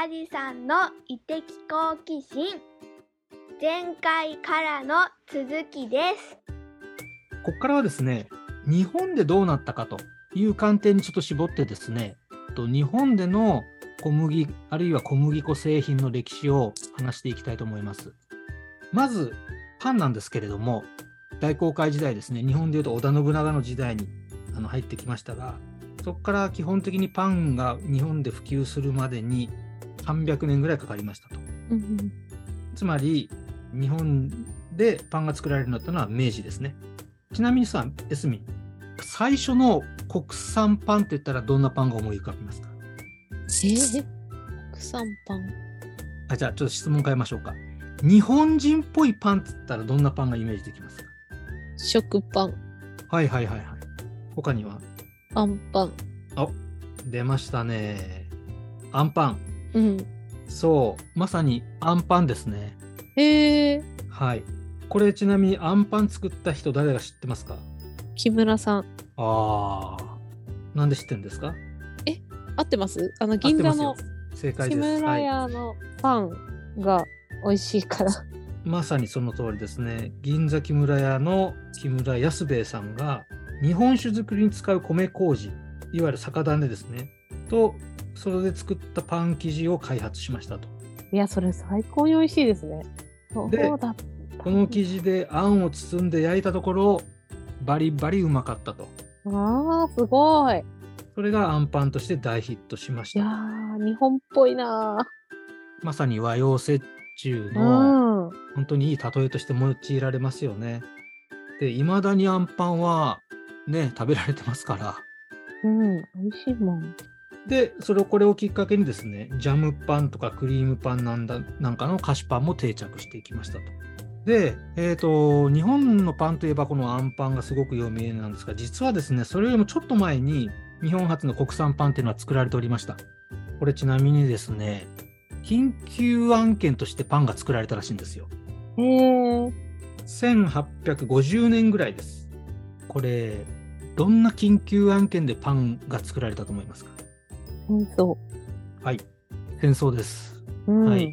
カジさんの異的好奇心前回からの続きですここからはですね、日本でどうなったかという観点にちょっと絞ってですね、と日本での小麦、あるいは小麦粉製品の歴史を話していきたいと思います。まず、パンなんですけれども、大航海時代ですね、日本でいうと織田信長の時代にあの入ってきましたが、そこから基本的にパンが日本で普及するまでに300年ぐらいかかりましたと。うんつまり、日本でパンが作られるようになったのは明治ですね。ちなみにさ、エスミン、最初の国産パンって言ったらどんなパンが思い浮かびますか？えー、国産パン。あじゃあ、ちょっと質問変えましょうか。日本人っぽいパンって言ったらどんなパンがイメージできますか？食パン。はいはいはいはい。他には？あんパン。あ出ましたね。アンパン。うん。そう、まさにアンパンですね。へえ。はい。これちなみにアンパン作った人誰が知ってますか？木村さん。ああ。なんで知ってるんですか？合ってます？あの、銀座の正解木です。村はい屋のパンが美味しいから。まさにその通りですね。銀座木村屋の木村安兵衛さんが日本酒作りに使う米麹、いわゆる酒種ですね。と、それで作ったパン生地を開発しましたと。いや、それ最高に美味しいですね。でだ。この生地であんを包んで焼いたところ、バリバリうまかったと。ああ、すごい。それがあんパンとして大ヒットしましいや日本っぽいなまさに和洋折衷ー。のうん。本当にいい例えとして用いられますよね。で、いまだにあんパンはね、食べられてますから。うん、美味しいもん。で、それをこれをきっかけにですね、ジャムパンとかクリームパンなんだなんかの菓子パンも定着していきましたと。で、えーと、日本のパンといえばこのあんパンがすごく有名なんですが、実はですね、それよりもちょっと前に日本初の国産パンっていうのは作られておりました。これちなみにですね、緊急案件としてパンが作られたらしいんですよ。へえ。1850年ぐらいです。これ、どんな緊急案件でパンが作られたと思いますか？うん、そはい、戦争です。う。うん。はい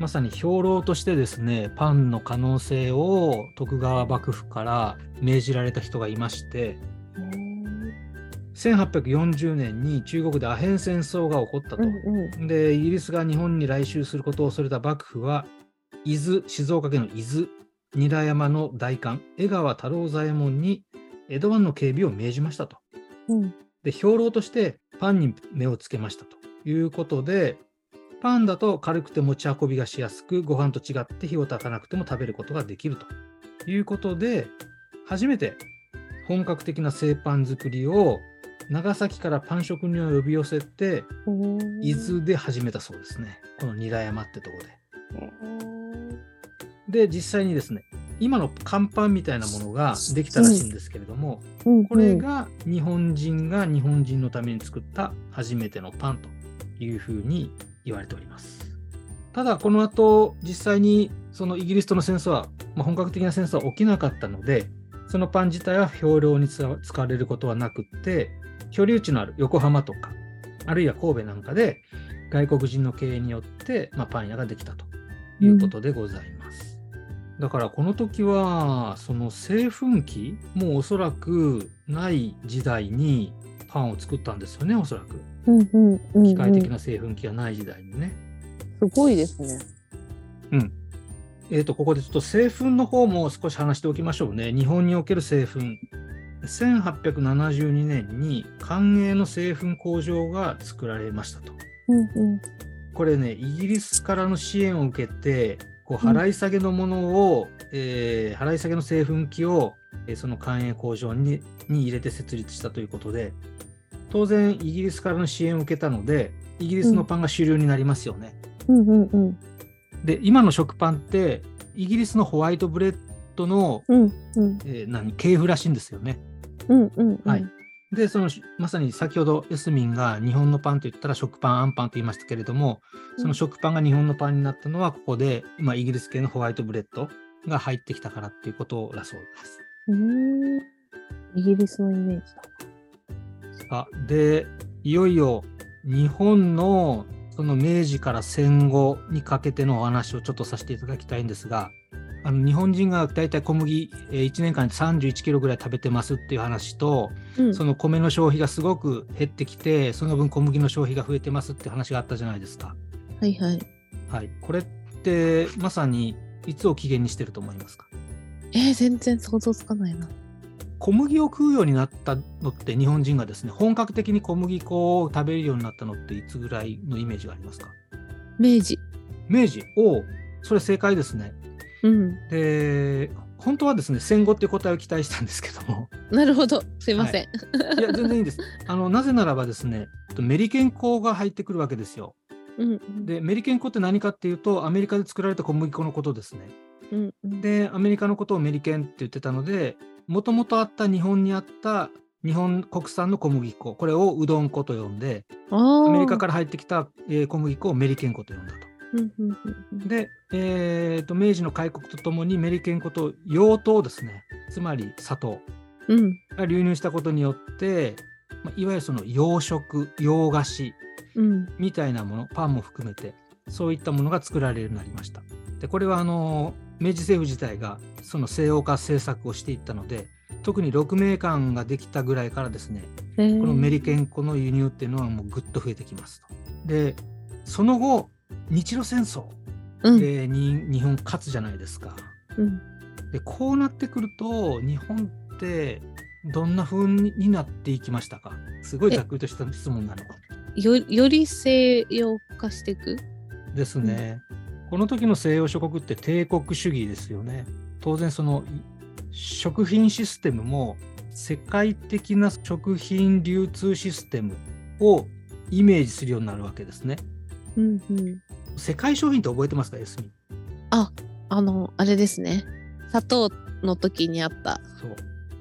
まさに兵糧としてですね、パンの可能性を徳川幕府から命じられた人がいまして、へ1840年に中国でアヘン戦争が起こったと。ーうんうん。で、イギリスが日本に来襲することを恐れた幕府は、伊豆、静岡県の伊豆、韮山の大官、江川太郎左衛門に江戸湾の警備を命じましたと。うん。で、兵糧としてパンに目をつけましたということで、パンだと軽くて持ち運びがしやすく、ご飯と違って火を焚かなくても食べることができるということで、初めて本格的な製パン作りを長崎からパン職人を呼び寄せて、うん伊豆で始めたそうですね。この韮山ってとこで。で、実際にですね、今の乾パンみたいなものができたらしいんですけれども、うんこれが日本人が日本人のために作った初めてのパンというふうに言われております。ただ、この後、実際にそのイギリスとの戦争は、まあ、本格的な戦争は起きなかったので、そのパン自体は兵糧に使われることはなくって、居留地のある横浜とか、あるいは神戸なんかで外国人の経営によって、まあ、パン屋ができたということでございます。だからこの時はその製粉機もおそらくない時代にパンを作ったんですよねおそらくうんうんうんうん機械的な製粉機がない時代にね。すごいですね。うんえー、とここでちょっと製粉の方も少し話しておきましょうね。日本における製粉。1872年に官営の製粉工場が作られましたと。うんうん。これね、イギリスからの支援を受けて、こう払い下げのものを、えー払い下げの製粉機を、えーその官営工場にに入れて設立したということで、当然イギリスからの支援を受けたので、イギリスのパンが主流になりますよね。うんうんうん。で、今の食パンって、イギリスのホワイトブレッドの、うんうんえー何系譜らしいんですよね。うんうん。はい。で、そのまさに先ほどエスミンが日本のパンと言ったら食パン、アンパンと言いましたけれども、その食パンが日本のパンになったのはここで、まあ、イギリス系のホワイトブレッドが入ってきたからっていうことだそうです。うん。イギリスのイメージだ。あで、いよいよ日本のその明治から戦後にかけてのお話をちょっとさせていただきたいんですが、あの日本人が大体小麦、えー1年間で31キロぐらい食べてますっていう話と、うんその米の消費がすごく減ってきて、その分小麦の消費が増えてますって話があったじゃないですか。はいはい。はい。これってまさにいつを起源にしてると思いますか？えー、全然想像つかないな。小麦を食うようになったのって日本人がですね、本格的に小麦粉を食べるようになったのっていつぐらいのイメージがありますか？明治。明治おうそれ正解ですね。うん。で、本当はですね、戦後っていう答えを期待したんですけども、なるほど。すいません。いや、全然いいんです。あの、なぜならばですね、メリケン粉が入ってくるわけですよ。うんうん。で、メリケン粉って何かっていうと、アメリカで作られた小麦粉のことですね。うんうん、で、アメリカのことをメリケンって言ってたので、もともとあった日本にあった日本国産の小麦粉、これをうどん粉と呼んで、アアメリカから入ってきた、えー小麦粉をメリケン粉と呼んだと。うんうんうんうん。で、えーと、明治の開国とともにメリケン粉と洋糖ですね、つまり砂糖うん。が流入したことによって、まあいわゆるその洋食、洋菓子うん。みたいなもの、パンも含めて、そういったものが作られるようになりました。で、これはあの明治政府自体がその西欧化政策をしていったので、特に鹿鳴館ができたぐらいからですね、えー。このメリケン粉の輸入っていうのはもうぐっと増えてきますと。で、その後、日露戦争うん日本勝つじゃないですか。うんで、こうなってくると、日本ってどんな風になっていきましたか？すごいざっくりとした質問なの。よより西洋化していく？ですね。この時の西洋諸国って帝国主義ですよね。当然そのい食品システムも世界的な食品流通システムをイメージするようになるわけですね。うんうん世界商品って覚えてますか、エスミン。ああのあれですね砂糖の時にあったそう。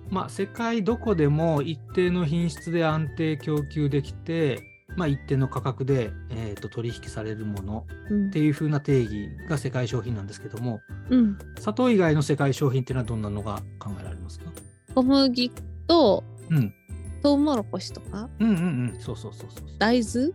まあ、世界どこでも一定の品質で安定供給できて、まあ、一定の価格で、えーと取引されるものうんっていう風な定義が世界商品なんですけども、うん砂糖以外の世界商品っていうのはどんなのが考えられますか？小麦とうん。トウモロコシとか？うんうんうん。そうそうそうそう。大豆？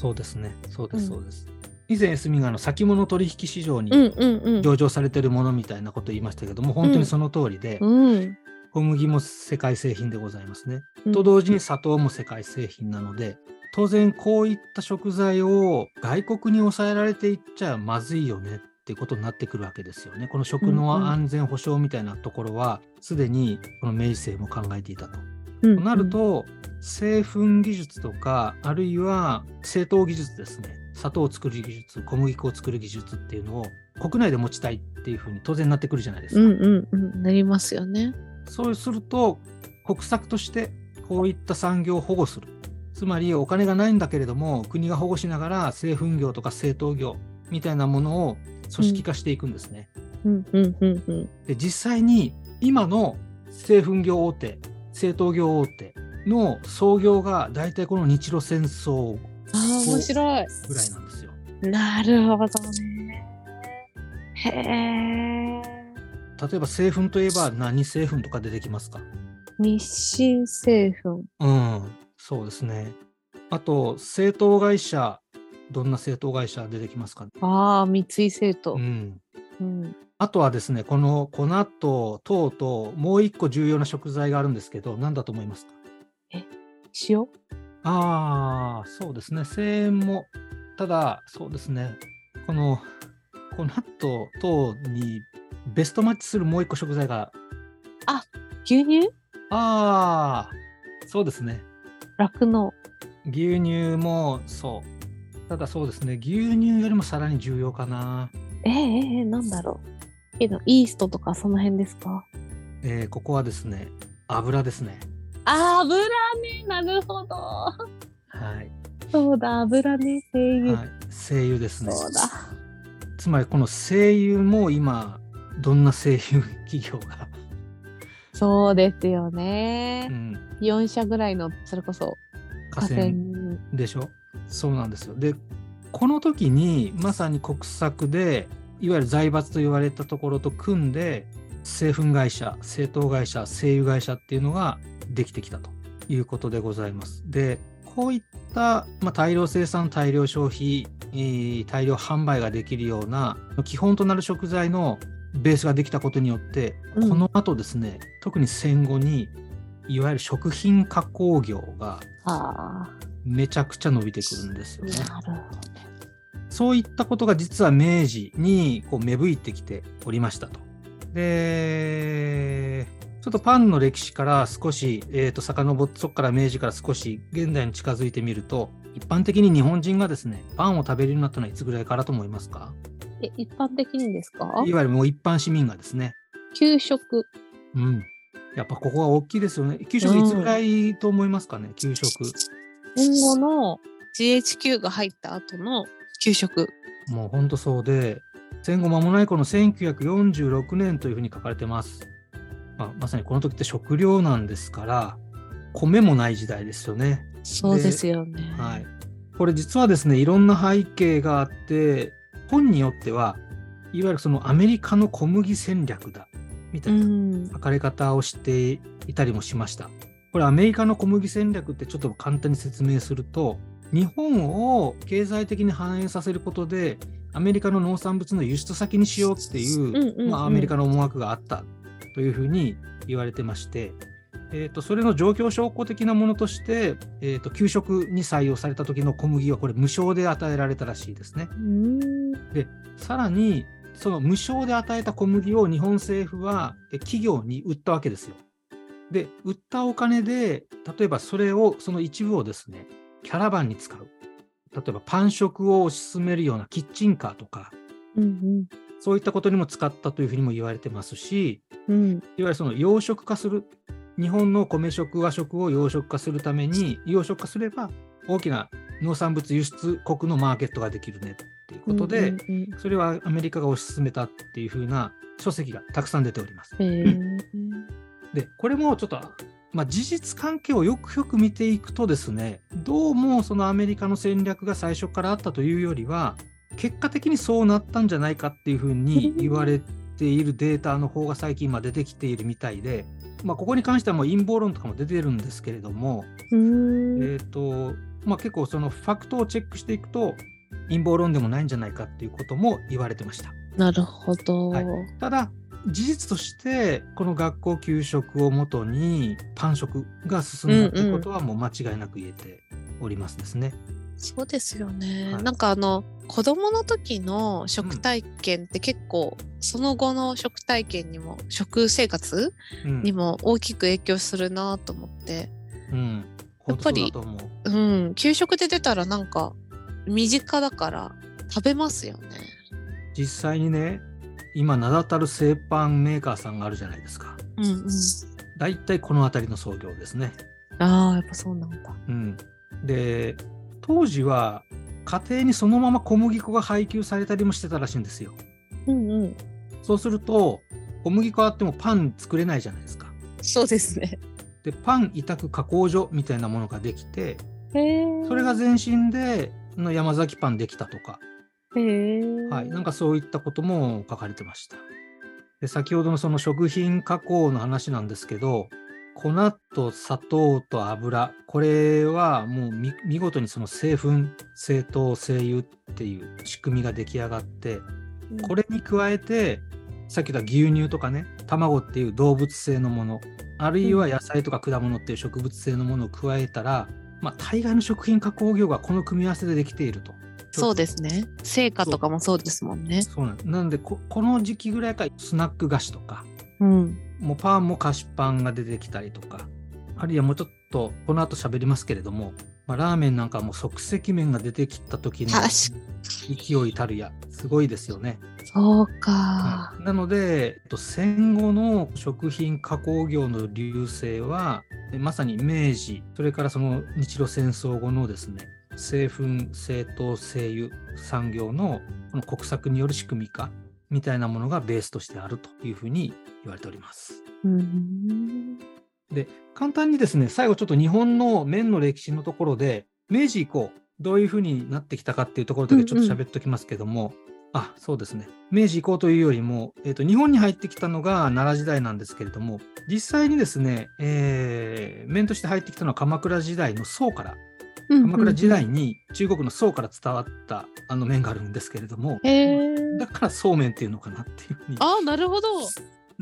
そうですね。そうです、うんそうです。以前、エスミがあの先物取引市場にうんうんうん上場されてるものみたいなことを言いましたけども、本当にその通りで、うん小麦も世界製品でございますね。うんと同時に砂糖も世界製品なので、当然こういった食材を外国に抑えられていっちゃまずいよねっていうことになってくるわけですよね。この食うんうんの安全保障みたいなところは、すでにこの明治政府も考えていたと。うん。となると、製粉技術とか、あるいは製糖技術ですね。砂糖を作る技術、小麦粉を作る技術っていうのを国内で持ちたいっていうふうに当然なってくるじゃないですか。うんうんうん。なりますよね。そうすると、国策としてこういった産業を保護する。つまりお金がないんだけれども、国が保護しながら製粉業とか製糖業みたいなものを組織化していくんですね。うん。うん。うん。うん。で実際に今の製粉業大手、製糖業大手の創業が大体この日露戦争あー面白いぐらいなんですよ。なるほどね。へえ例えば製粉といえば何製粉とか出てきますか？日清製粉。うん、そうですね。あと、製糖会社、どんな製糖会社出てきますか？ああ三井製糖。うん。うんあとはですね、この粉と糖ともう一個重要な食材があるんですけど、何だと思いますか？塩？ああ、そうですね。声援も、ただ、そうですね。この粉と糖にベストマッチするもう一個食材が、牛乳？ああ、そうですね。酪農牛乳もそう。ただそうですね。牛乳よりもさらに重要かな。えー、えーえーなんだろうけどイーストとかその辺ですか？えーここはですね、油ですね。あ油ね。なるほど。はい。そうだ油ね。精油、はい、精油ですね。そうだ。つまりこの精油も今、どんな精油？企業が、そうですよね。う、ん、4社ぐらいのそれこそ河川。でしょ？そうなんですよ。で、この時にまさに国策で、いわゆる財閥と言われたところと組んで、製粉会社、製糖会社、精油会社っていうのができてきたということでございます。で、こういった、まあ、大量生産、大量消費えー大量販売ができるような基本となる食材のベースができたことによって、うんこの後ですね特に戦後にいわゆる食品加工業があめちゃくちゃ伸びてくるんですよね。なるほど。そういったことが実は明治にこう芽吹いてきておりましたと。で、ちょっとパンの歴史から少し、えー、と遡って、そこから明治から少し現代に近づいてみると、一般的に日本人がですね、パンを食べるようになったのはいつぐらいからと思いますか？え、一般的にですか？いわゆるもう一般市民がですね。給食。うん。やっぱここは大きいですよね。給食いつぐらいと思いますかね、給食。戦後の GHQ が入った後の給食。もうほんとそうで、戦後間もないこの1946年というふうに書かれてます。まあ、まさにこの時って食糧難ですから、米もない時代ですよね。そうですよね。はい。これ実はですね、いろんな背景があって、本によっては、いわゆるそのアメリカの小麦戦略だ、みたう。いなん書かれ方をしていたりもしました。これアメリカの小麦戦略ってちょっと簡単に説明すると、日本を経済的に反映させることで、アメリカの農産物の輸出先にしようっていう、うんうんうんまあ、アメリカの思惑があったというふうに言われてまして、えー、とそれの状況証拠的なものとして、えー、と給食に採用された時の小麦はこれ無償で与えられたらしいですね。うん。さらにその無償で与えた小麦を日本政府はえ企業に売ったわけですよ。で売ったお金で例えばそれをその一部をですねキャラバンに使う例えばパン食を推し進めるようなキッチンカーとかうんそういったことにも使ったというふうにも言われてますしうん。うん。いわゆるその養殖化する日本の米食和食を養殖化するために養殖化すれば大きな農産物輸出国のマーケットができるねっていうことで、うんうんそれはアメリカが推し進めたっていう風な書籍がたくさん出ております。で、これもちょっと、まあ、事実関係をよくよく見ていくとですね、どうもそのアメリカの戦略が最初からあったというよりは、結果的にそうなったんじゃないかっていう風に言われているデータの方が最近まあ出てきているみたいで、まあ、ここに関してはもう陰謀論とかも出てるんですけれども、うん。えっ、と、まあ、結構そのファクトをチェックしていくと、陰謀論でもないんじゃないかっていうことも言われてました。なるほど。はいただ事実としてこの学校給食をもとにパン食が進んだっていうことはもう間違いなく言えておりますですね。そうですよね。はいなんかあの子供の時の食体験って結構、その後の食体験にも食生活うんにも大きく影響するなと思って、うん、やっぱりう。うん、給食で出たらなんか身近だから食べますよね。実際にね今名だたる製パンメーカーさんがあるじゃないですか。うんうん。だいたいこの辺りの創業ですね。ああ、やっぱそうなんだ。うん、で当時は家庭にそのまま小麦粉が配給されたりもしてたらしいんですよ。うんうん。そうすると小麦粉あってもパン作れないじゃないですか。そうですね。でパン委託加工所みたいなものができて。それが前身での山崎パンできたとか。はい、なんかそういったことも書かれてました。で先ほどのその食品加工の話なんですけど粉と砂糖と油これはもう見見事にその製粉製糖製油っていう仕組みが出来上がってこれに加えてさっき言った牛乳とかね卵っていう動物性のものあるいは野菜とか果物っていう植物性のものを加えたら、まあ、大概の食品加工業がこの組み合わせでできていると。そうですね。成果とかもそうですもんね。そうなんなんでここの時期ぐらいからスナック菓子とかうん。もうパンも菓子パンが出てきたりとかあるいはもうちょっとこの後喋りますけれども、まあ、ラーメンなんかも即席麺が出てきた時の確勢いたるやすごいですよね。そうかは。いなので、えっと戦後の食品加工業の隆盛は、えまさに明治、それからその日露戦争後のですね、製粉、製糖、製油産業のこの国策による仕組み化みたいなものがベースとしてあるというふうに言われております。うん。で、簡単にですね、最後ちょっと日本の麺の歴史のところで、明治以降、どういうふうになってきたかっていうところだけちょっと喋っておきますけども、あ、そうですね。明治以降というよりも、えっ、と、日本に入ってきたのが奈良時代なんですけれども、実際にですね、えー麺として入ってきたのは鎌倉時代の宋から鎌倉時代に中国の宋から伝わったあの麺があるんですけれども。だからそうめんっていうのかなっていうふうにああ、なるほど。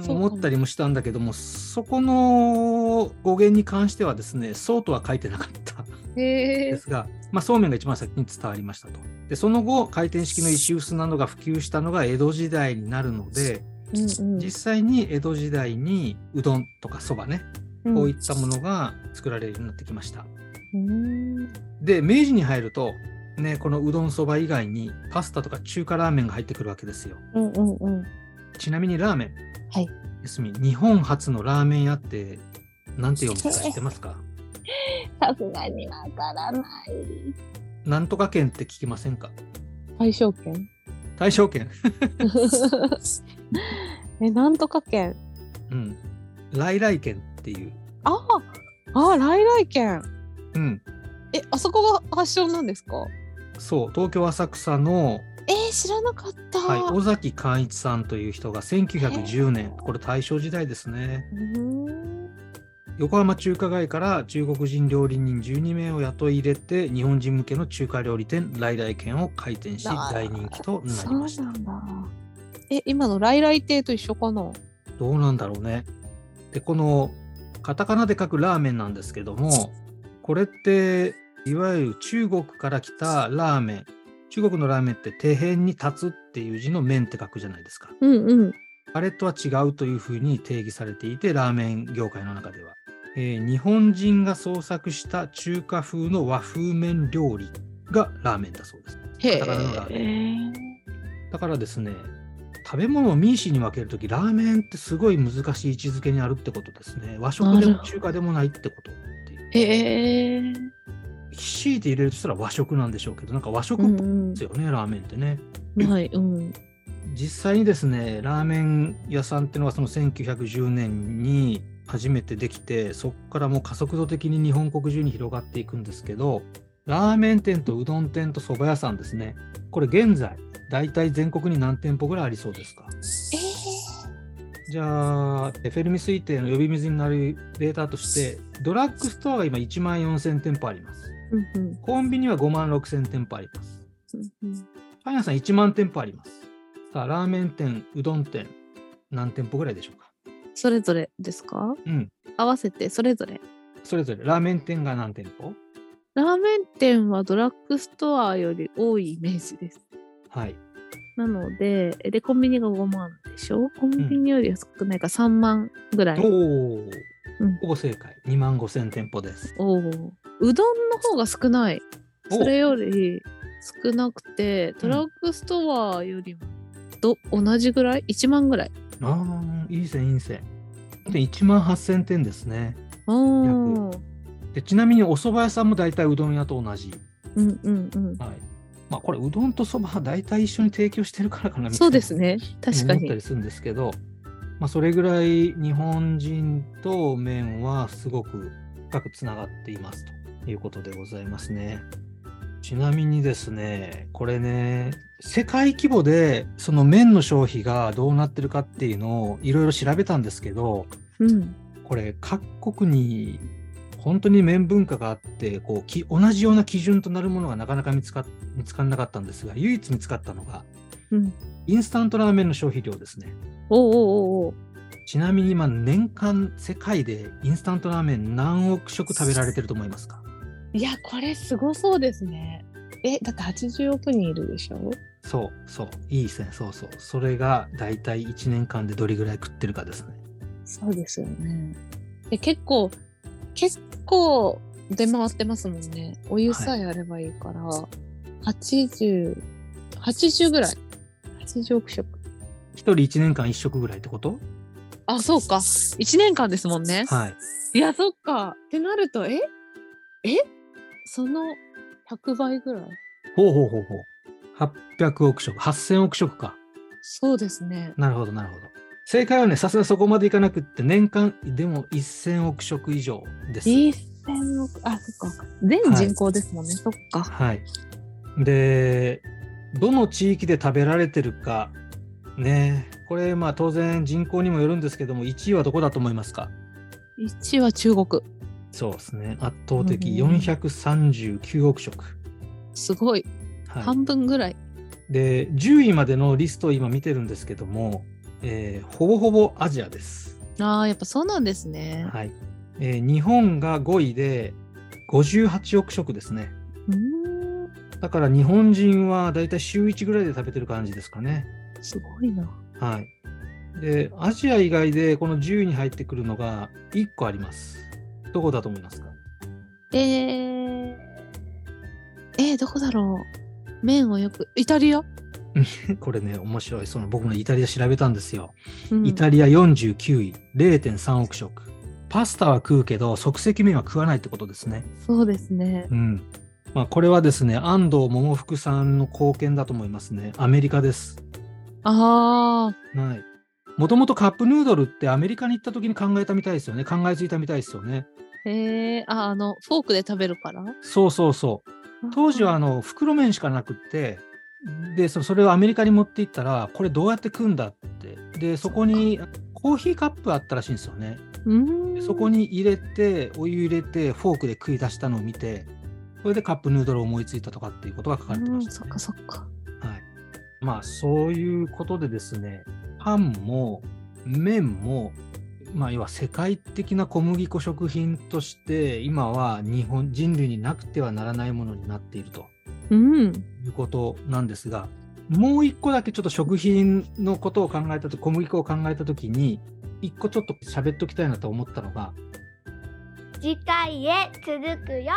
思ったりもしたんだけども、そこの語源に関してはですね、そうとは書いてなかった。ですが、まあ、そうめんが一番先に伝わりましたと。で、その後、回転式の石臼などが普及したのが江戸時代になるので、うんうん実際に江戸時代にうどんとかそばね、こういったものが作られるようになってきました。うんで、明治に入ると、ね、このうどんそば以外にパスタとか中華ラーメンが入ってくるわけですよ。うんうんうん。ちなみにラーメン。はい。日本初のラーメン屋って、なんて読むか知ってますか？さすがにわからない。なんとか県って聞きませんか？大正圏大正圏。え、なんとか県うん。来来県っていう。ああ、ああ、来来県。うん。え、あそこが発祥なんですか？そう、東京浅草の、えー、知らなかった。はい、尾崎寛一さんという人が1910年、これ大正時代ですね。横浜中華街から中国人料理人12名を雇い入れて、日本人向けの中華料理店、来来軒を開店し、大人気となりました。え、今の来来亭と一緒かな？どうなんだろうね。で、このカタカナで書くラーメンなんですけども、これっていわゆる中国から来たラーメン。中国のラーメンって底辺に立つっていう字の麺って書くじゃないですか。うんうん。あれとは違うというふうに定義されていて、ラーメン業界の中では。えー日本人が創作した中華風の和風麺料理がラーメンだそうです。へカタカナのラーメえ。だからですね、食べ物をミーシーに分けるとき、ラーメンってすごい難しい位置づけにあるってことですね。和食でも中華でもないってことっていう。へえ。強いて入れるとしたら和食なんでしょうけど、なんか和食っぽいうんですよね、ラーメンってね。うん。はい、うん。実際にですね、ラーメン屋さんっていうのはその1910年に初めてできて、そこからもう加速度的に日本国中に広がっていくんですけど、ラーメン店とうどん店と蕎麦屋さんですね。これ現在、大体全国に何店舗ぐらいありそうですか？えじゃあ、フェルミ推定の呼び水になるデータとして、ドラッグストアが今1万4000店舗あります。うんうんコンビニは5万6000店舗あります。パン屋さん1万店舗あります。さあ、ラーメン店、うどん店、何店舗ぐらいでしょうか？それぞれですか？うん。合わせてそれぞれ。それぞれ、ラーメン店が何店舗？ラーメン店はドラッグストアより多いイメージです。はい。なので、で、コンビニが5万でしょ？コンビニよりは少ないか？ら3万ぐらい。おお、うんほぼ正解。2万5000店舗です。おお。うどんの方が少ない。おそれより少なくて、ドラッグストアよりもど同じぐらい ?1 万ぐらい。ああ、いい線、いい線。で、1万8000店ですね。おーでちなみにお蕎麦屋さんも大体うどん屋と同じ。うんうんうん。はい。まあ、これ、うどんと蕎麦は大体一緒に提供してるからかなみたいな。そうですね。確かに。思ったりするんですけど、まあ、それぐらい日本人と麺はすごく深くつながっていますということでございますね。ちなみにですね、これね、世界規模でその麺の消費がどうなってるかっていうのをいろいろ調べたんですけど、うん。これ各国に本当に麺文化があってこうき同じような基準となるものがなかなか見つか見つからなかったんですが唯一見つかったのがうん。インスタントラーメンの消費量ですね。おうおうおちなみに今年間世界でインスタントラーメン何億食食べられてると思いますか？いや、これすごそうですね。え、だって80億人いるでしょ？そうそういいですねそうそうそれが大体1年間でどれぐらい食ってるかですねそうですよね。で結構、結構出回ってますもんね。お湯さえあればいいから、80、80ぐらい。80億食。1人1年間1食ぐらいってこと？あ、そうか。1年間ですもんね。はいいや、そっか。ってなると、え？え？その100倍ぐらい？ほうほうほうほう800億食8000億食かそうですね。なるほどなるほど正解はねさすがそこまでいかなくって年間でも1000億食以上です1000億、あ、そっか。全人口ですもんね。そっか。はい。で、どの地域で食べられてるか、ね、これ、まあ当然人口にもよるんですけども、1位はどこだと思いますか？1は中国。そうですね。圧倒的うん439億食。すごい。はい、半分ぐらい。で、10位までのリストを今見てるんですけども、えーほぼほぼアジアです。ああ、やっぱそうなんですね。はい。えー日本が5位で58億食ですね。うーん。だから日本人はだいたい週1ぐらいで食べてる感じですかね。すごいな。はい。で、アジア以外でこの10位に入ってくるのが1個あります。どこだと思いますか？えー、えー、どこだろう。麺をよく、イタリア、これね、面白い。その僕もイタリア調べたんですよ。うんイタリア49位、0.3億食。パスタは食うけど、即席麺は食わないってことですね。そうですね。うん。まあ、これはですね、安藤桃福さんの貢献だと思いますね。アメリカです。あはい。もともとカップヌードルってアメリカに行った時に考えたみたいですよね。考えついたみたいですよね。あ、へえ、あ、あの、フォークで食べるから？そうそうそう。当時はあの袋麺しかなくって、でそそれをアメリカに持って行ったら、これどうやって食うんだって。で、そこにコーヒーカップあったらしいんですよね。そこに入れて、お湯入れて、フォークで食い出したのを見て、それでカップヌードルを思いついたとかっていうことが書かれてました、ねうんそっかそっか。はい。まあ、そういうことでですね、パンも麺も、まあ、要は世界的な小麦粉食品として、今は日本人類になくてはならないものになっているとうん。いうことなんですが、もう一個だけちょっと食品のことを考えたと小麦粉を考えたときに、一個ちょっと喋っときたいなと思ったのが、次回へ続くよ